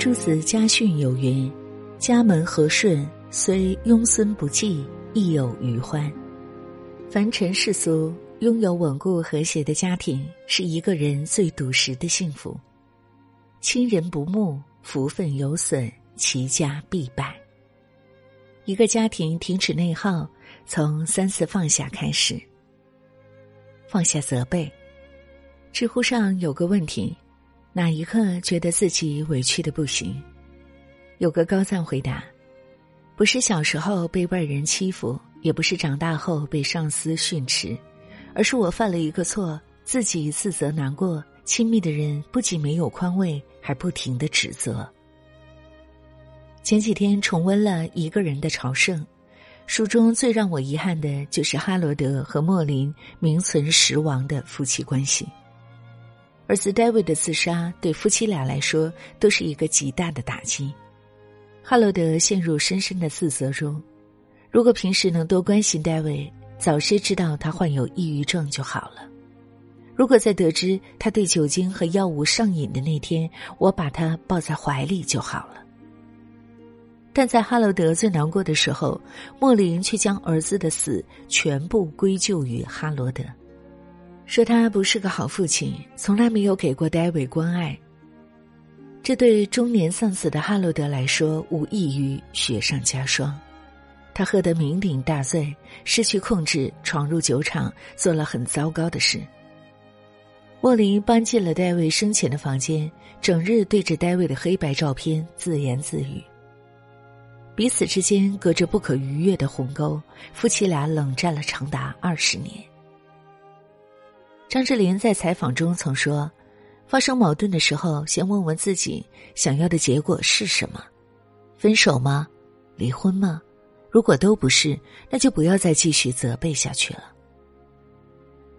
诸子家训有云：“家门和顺，虽庸孙不济，亦有余欢。”凡尘世俗，拥有稳固和谐的家庭，是一个人最笃实的幸福。亲人不睦，福分有损，其家必败。一个家庭停止内耗，从三次放下开始。放下责备。知乎上有个问题。哪一刻觉得自己委屈的不行？有个高赞回答：不是小时候被外人欺负，也不是长大后被上司训斥，而是我犯了一个错，自己自责难过，亲密的人不仅没有宽慰，还不停的指责。前几天重温了一个人的朝圣，书中最让我遗憾的就是哈罗德和莫林名存实亡的夫妻关系。儿子 David 的自杀对夫妻俩来说都是一个极大的打击。哈罗德陷入深深的自责中。如果平时能多关心 David，早些知道他患有抑郁症就好了。如果在得知他对酒精和药物上瘾的那天，我把他抱在怀里就好了。但在哈罗德最难过的时候，莫林却将儿子的死全部归咎于哈罗德。说他不是个好父亲，从来没有给过戴维关爱。这对中年丧子的哈罗德来说，无异于雪上加霜。他喝得酩酊大醉，失去控制，闯入酒厂，做了很糟糕的事。莫林搬进了戴维生前的房间，整日对着戴维的黑白照片自言自语。彼此之间隔着不可逾越的鸿沟，夫妻俩冷战了长达二十年。张智霖在采访中曾说：“发生矛盾的时候，先问问自己想要的结果是什么，分手吗？离婚吗？如果都不是，那就不要再继续责备下去了。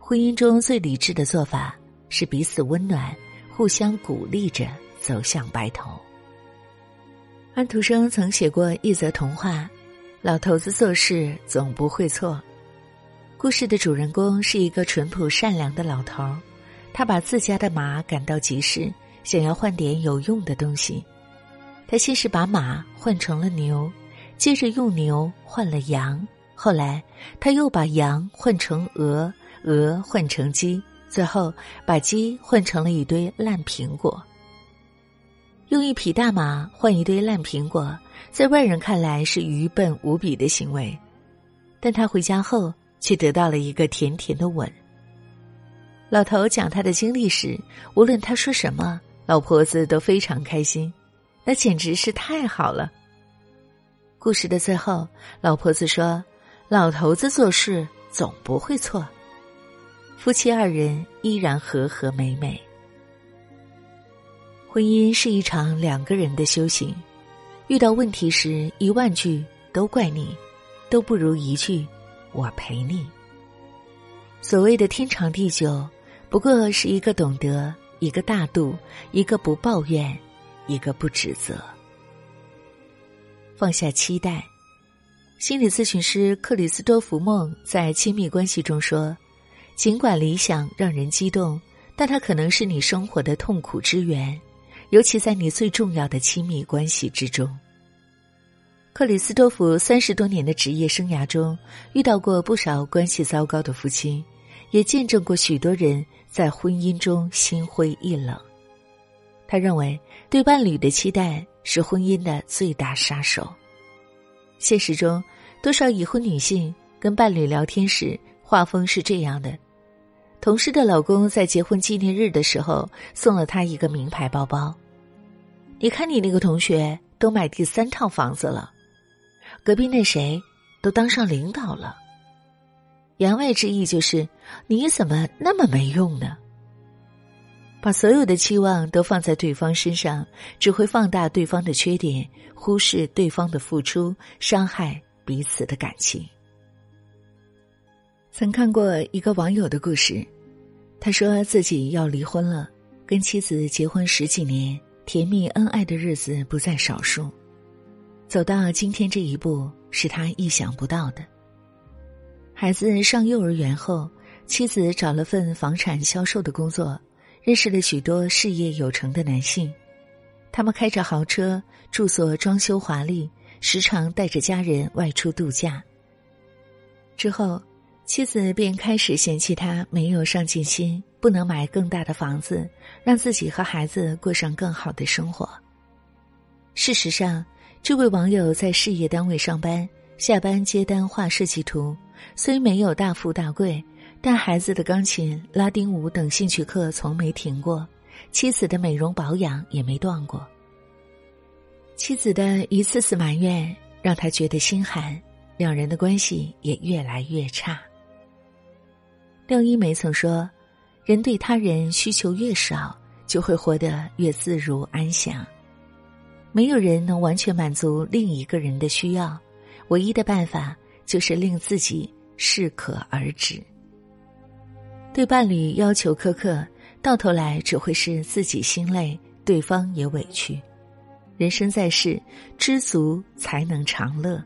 婚姻中最理智的做法是彼此温暖，互相鼓励着走向白头。”安徒生曾写过一则童话：“老头子做事总不会错。”故事的主人公是一个淳朴善良的老头儿，他把自家的马赶到集市，想要换点有用的东西。他先是把马换成了牛，接着用牛换了羊，后来他又把羊换成鹅，鹅换成鸡，最后把鸡换成了一堆烂苹果。用一匹大马换一堆烂苹果，在外人看来是愚笨无比的行为，但他回家后。却得到了一个甜甜的吻。老头讲他的经历时，无论他说什么，老婆子都非常开心，那简直是太好了。故事的最后，老婆子说：“老头子做事总不会错。”夫妻二人依然和和美美。婚姻是一场两个人的修行，遇到问题时，一万句都怪你，都不如一句。我陪你。所谓的天长地久，不过是一个懂得，一个大度，一个不抱怨，一个不指责。放下期待。心理咨询师克里斯多弗梦在亲密关系中说：“尽管理想让人激动，但它可能是你生活的痛苦之源，尤其在你最重要的亲密关系之中。”克里斯托弗三十多年的职业生涯中，遇到过不少关系糟糕的夫妻，也见证过许多人在婚姻中心灰意冷。他认为，对伴侣的期待是婚姻的最大杀手。现实中，多少已婚女性跟伴侣聊天时，画风是这样的：同事的老公在结婚纪念日的时候送了她一个名牌包包，你看你那个同学都买第三套房子了。隔壁那谁，都当上领导了。言外之意就是，你怎么那么没用呢？把所有的期望都放在对方身上，只会放大对方的缺点，忽视对方的付出，伤害彼此的感情。曾看过一个网友的故事，他说自己要离婚了，跟妻子结婚十几年，甜蜜恩爱的日子不在少数。走到今天这一步是他意想不到的。孩子上幼儿园后，妻子找了份房产销售的工作，认识了许多事业有成的男性。他们开着豪车，住所装修华丽，时常带着家人外出度假。之后，妻子便开始嫌弃他没有上进心，不能买更大的房子，让自己和孩子过上更好的生活。事实上，这位网友在事业单位上班，下班接单画设计图，虽没有大富大贵，但孩子的钢琴、拉丁舞等兴趣课从没停过。妻子的美容保养也没断过。妻子的一次次埋怨让他觉得心寒，两人的关系也越来越差。廖一梅曾说：“人对他人需求越少，就会活得越自如安详。没有人能完全满足另一个人的需要，唯一的办法就是令自己适可而止。对伴侣要求苛刻。”到头来只会是自己心累，对方也委屈。人生在世，知足才能长乐。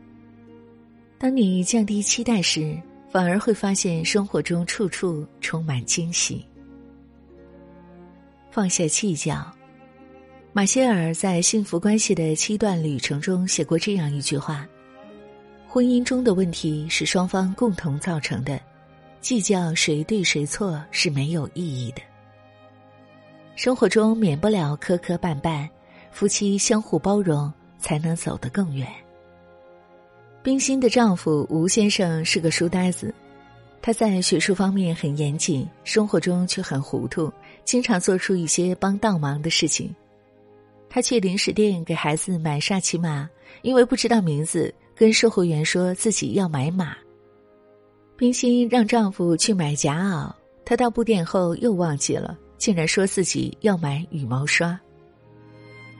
当你降低期待时，反而会发现生活中处处充满惊喜。放下计较，马歇尔在《幸福关系的七段旅程》中写过这样一句话：“婚姻中的问题是双方共同造成的，计较谁对谁错是没有意义的。”生活中免不了磕磕绊绊，夫妻相互包容才能走得更远。冰心的丈夫吴先生是个书呆子，他在学术方面很严谨，生活中却很糊涂，经常做出一些帮倒忙的事情。他去零食店给孩子买沙琪玛，因为不知道名字，跟售货员说自己要买马。冰心让丈夫去买夹袄，他到布店后又忘记了。竟然说自己要买羽毛刷。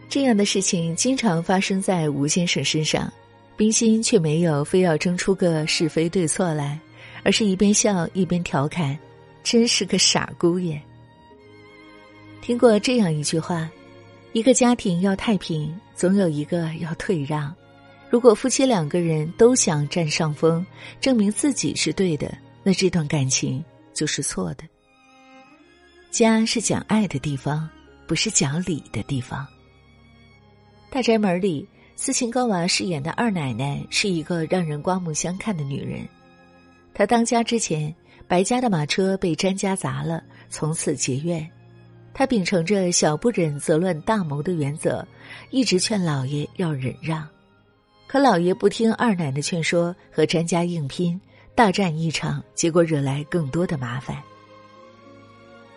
这样的事情经常发生在吴先生身上，冰心却没有非要争出个是非对错来，而是一边笑一边调侃：“真是个傻姑爷。”听过这样一句话：“一个家庭要太平，总有一个要退让。如果夫妻两个人都想占上风，证明自己是对的，那这段感情就是错的。”家是讲爱的地方，不是讲理的地方。大宅门里，斯琴高娃饰演的二奶奶是一个让人刮目相看的女人。她当家之前，白家的马车被詹家砸了，从此结怨。他秉承着小不忍则乱大谋的原则，一直劝老爷要忍让。可老爷不听二奶奶劝说，和詹家硬拼，大战一场，结果惹来更多的麻烦。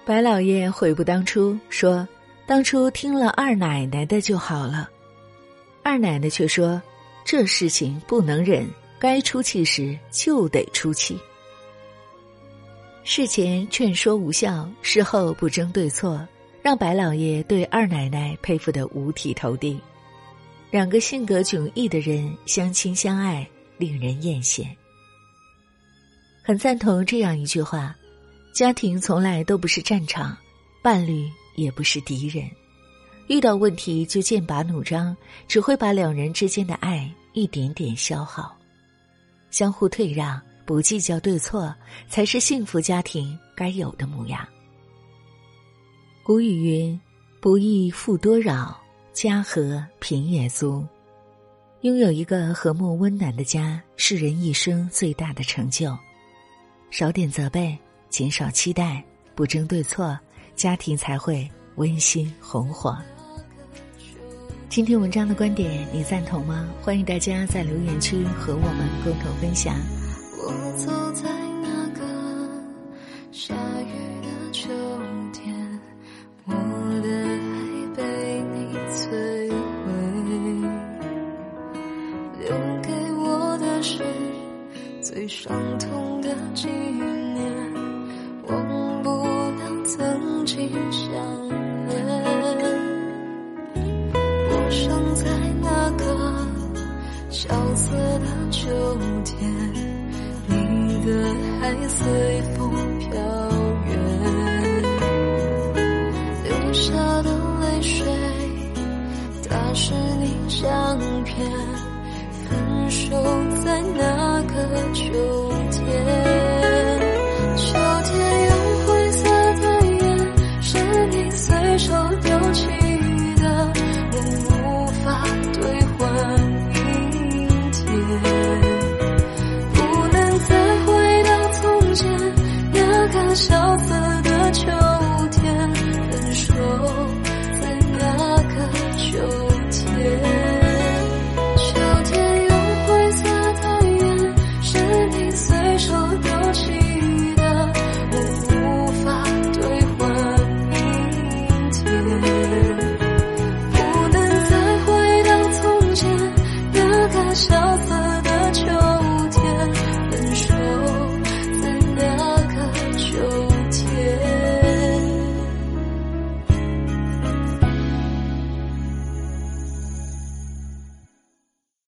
白老爷悔不当初，说：“当初听了二奶奶的就好了。”二奶奶却说：“这事情不能忍，该出气时就得出气。事前劝说无效，事后不争对错，让白老爷对二奶奶佩服得五体投地。两个性格迥异的人相亲相爱，令人艳羡。很赞同这样一句话。”家庭从来都不是战场，伴侣也不是敌人。遇到问题就剑拔弩张，只会把两人之间的爱一点点消耗。相互退让，不计较对错，才是幸福家庭该有的模样。古语云：“不义富多扰，家和贫也足。”拥有一个和睦温暖的家，是人一生最大的成就。少点责备。减少期待，不争对错，家庭才会温馨红火。今天文章的观点，你赞同吗？欢迎大家在留言区和我们共同分享。我走在那个下雨的秋天，我的爱被你摧毁，留给我的是最伤痛的纪念。忘不了曾经相恋，随风飘远，流下的泪水打湿你相片，分手在那个秋天。you.